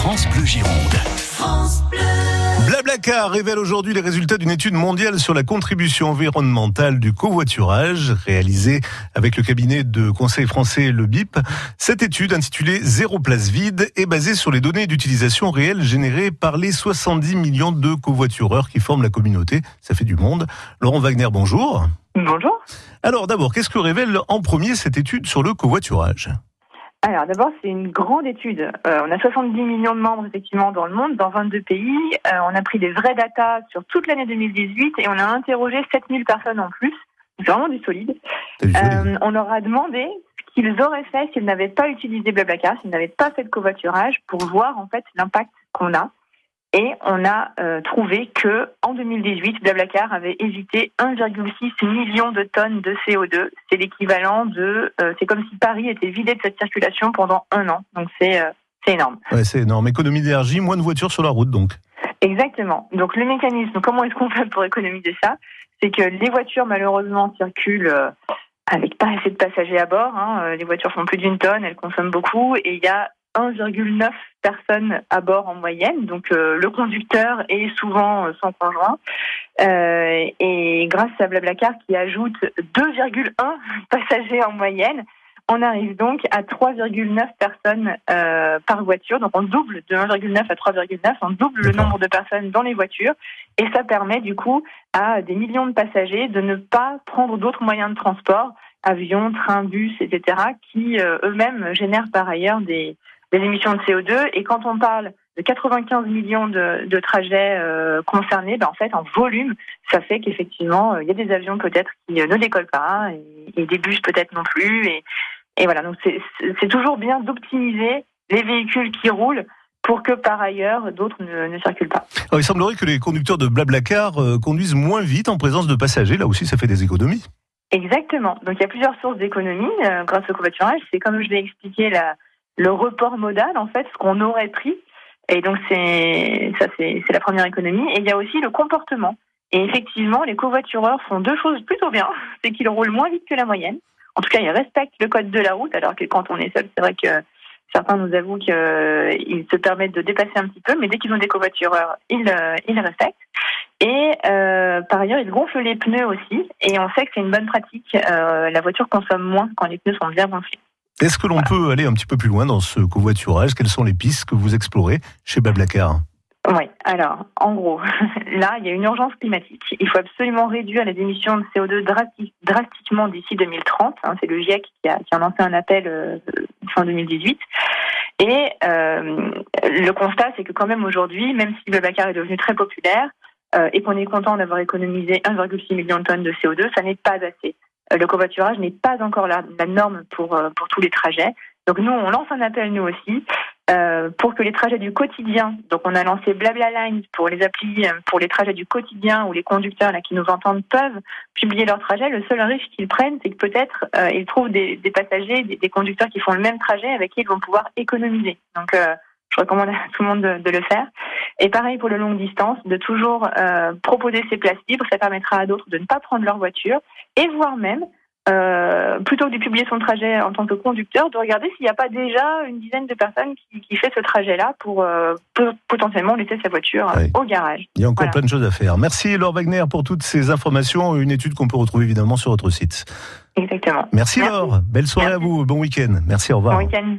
France Bleu Gironde. Blablacar révèle aujourd'hui les résultats d'une étude mondiale sur la contribution environnementale du covoiturage réalisée avec le cabinet de conseil français le BIP. Cette étude intitulée Zéro place vide est basée sur les données d'utilisation réelle générées par les 70 millions de covoitureurs qui forment la communauté. Ça fait du monde. Laurent Wagner, bonjour. Bonjour. Alors d'abord, qu'est-ce que révèle en premier cette étude sur le covoiturage? Alors d'abord, c'est une grande étude. Euh, on a 70 millions de membres effectivement dans le monde, dans 22 pays. Euh, on a pris des vrais datas sur toute l'année 2018 et on a interrogé 7000 personnes en plus. C'est vraiment du solide. Euh, on leur a demandé ce qu'ils auraient fait s'ils n'avaient pas utilisé Blablacar, s'ils n'avaient pas fait de covoiturage pour voir en fait l'impact qu'on a. Et on a euh, trouvé que en 2018, Blablacar avait évité 1,6 million de tonnes de CO2. C'est l'équivalent de, euh, c'est comme si Paris était vidé de cette circulation pendant un an. Donc c'est euh, c'est énorme. Ouais, c'est énorme. Économie d'énergie, moins de voitures sur la route, donc. Exactement. Donc le mécanisme, comment est-ce qu'on fait pour économiser ça? C'est que les voitures malheureusement circulent avec pas assez de passagers à bord. Hein. Les voitures font plus d'une tonne, elles consomment beaucoup, et il y a 1,9 personnes à bord en moyenne, donc euh, le conducteur est souvent euh, son conjoint. Euh, et grâce à Blablacar qui ajoute 2,1 passagers en moyenne, on arrive donc à 3,9 personnes par voiture. Donc on double de 1,9 à 3,9, on double le nombre de personnes dans les voitures. Et ça permet du coup à des millions de passagers de ne pas prendre d'autres moyens de transport, avions, trains, bus, etc., qui eux-mêmes génèrent par ailleurs des, des émissions de CO2. Et quand on parle de 95 millions de, de trajets euh, concernés, ben en fait, en volume, ça fait qu'effectivement, euh, il y a des avions peut-être qui euh, ne décollent pas et, et des bus peut-être non plus. Et, et voilà, donc c'est toujours bien d'optimiser les véhicules qui roulent pour que par ailleurs d'autres ne, ne, circulent pas. Alors, il semblerait que les conducteurs de Blablacar conduisent moins vite en présence de passagers. Là aussi, ça fait des économies. Exactement. Donc il y a plusieurs sources d'économies grâce au covoiturage. C'est comme je l'ai expliqué la le report modal, en fait, ce qu'on aurait pris. Et donc, c'est ça, c'est la première économie. Et il y a aussi le comportement. Et effectivement, les covoitureurs font deux choses plutôt bien. C'est qu'ils roulent moins vite que la moyenne. En tout cas, ils respectent le code de la route, alors que quand on est seul, c'est vrai que certains nous avouent qu'ils se permettent de dépasser un petit peu, mais dès qu'ils ont des covoitureurs, ils, euh, respectent. Et euh, par ailleurs, ils gonflent les pneus aussi. Et on sait que c'est une bonne pratique. Euh, la voiture consomme moins quand les pneus sont bien gonflés. Est-ce que l'on peut aller un petit peu plus loin dans ce covoiturage? Quelles sont les pistes que vous explorez chez Bablacar oui, alors, en gros, là, il y a une urgence climatique. Il faut absolument réduire les émissions de CO2 drastiquement d'ici 2030. Hein. c'est le GIEC qui a, qui a, lancé un appel euh, fin 2018. Et euh, le constat, c'est que quand même aujourd'hui, même si Babacar est devenu très populaire euh, et qu'on est content d'avoir économisé 1,6 million de tonnes de CO2, ça n'est pas assez. Euh, le covoiturage n'est pas encore la, norme pour, euh, pour tous les trajets. Donc nous, on lance un appel nous aussi euh, pour que les trajets du quotidien, donc on a lancé Blabla Lines pour les applis, pour les trajets du quotidien où les conducteurs là qui nous entendent peuvent publier leurs trajets. Le seul risque qu'ils prennent, c'est que peut-être ils trouvent des, des passagers, des, des, conducteurs qui font le même trajet avec qui ils vont pouvoir économiser. Donc je recommande à tout le monde de, de, le faire. Et pareil pour le longue distance, de toujours euh, proposer ces places libres, ça permettra à d'autres de ne pas prendre leur voiture et voire même euh, plutôt que de publier son trajet en tant que conducteur, de regarder s'il n'y a pas déjà une dizaine de personnes qui, qui fait ce trajet-là pour euh, potentiellement laisser sa voiture au garage. Il y a encore plein de choses à faire. Merci Laure Wagner pour toutes ces informations. Une étude qu'on peut retrouver évidemment sur votre site. Exactement. Merci, Laure. Belle soirée à vous. Bon week-end. Merci. Au revoir. Bon week-end.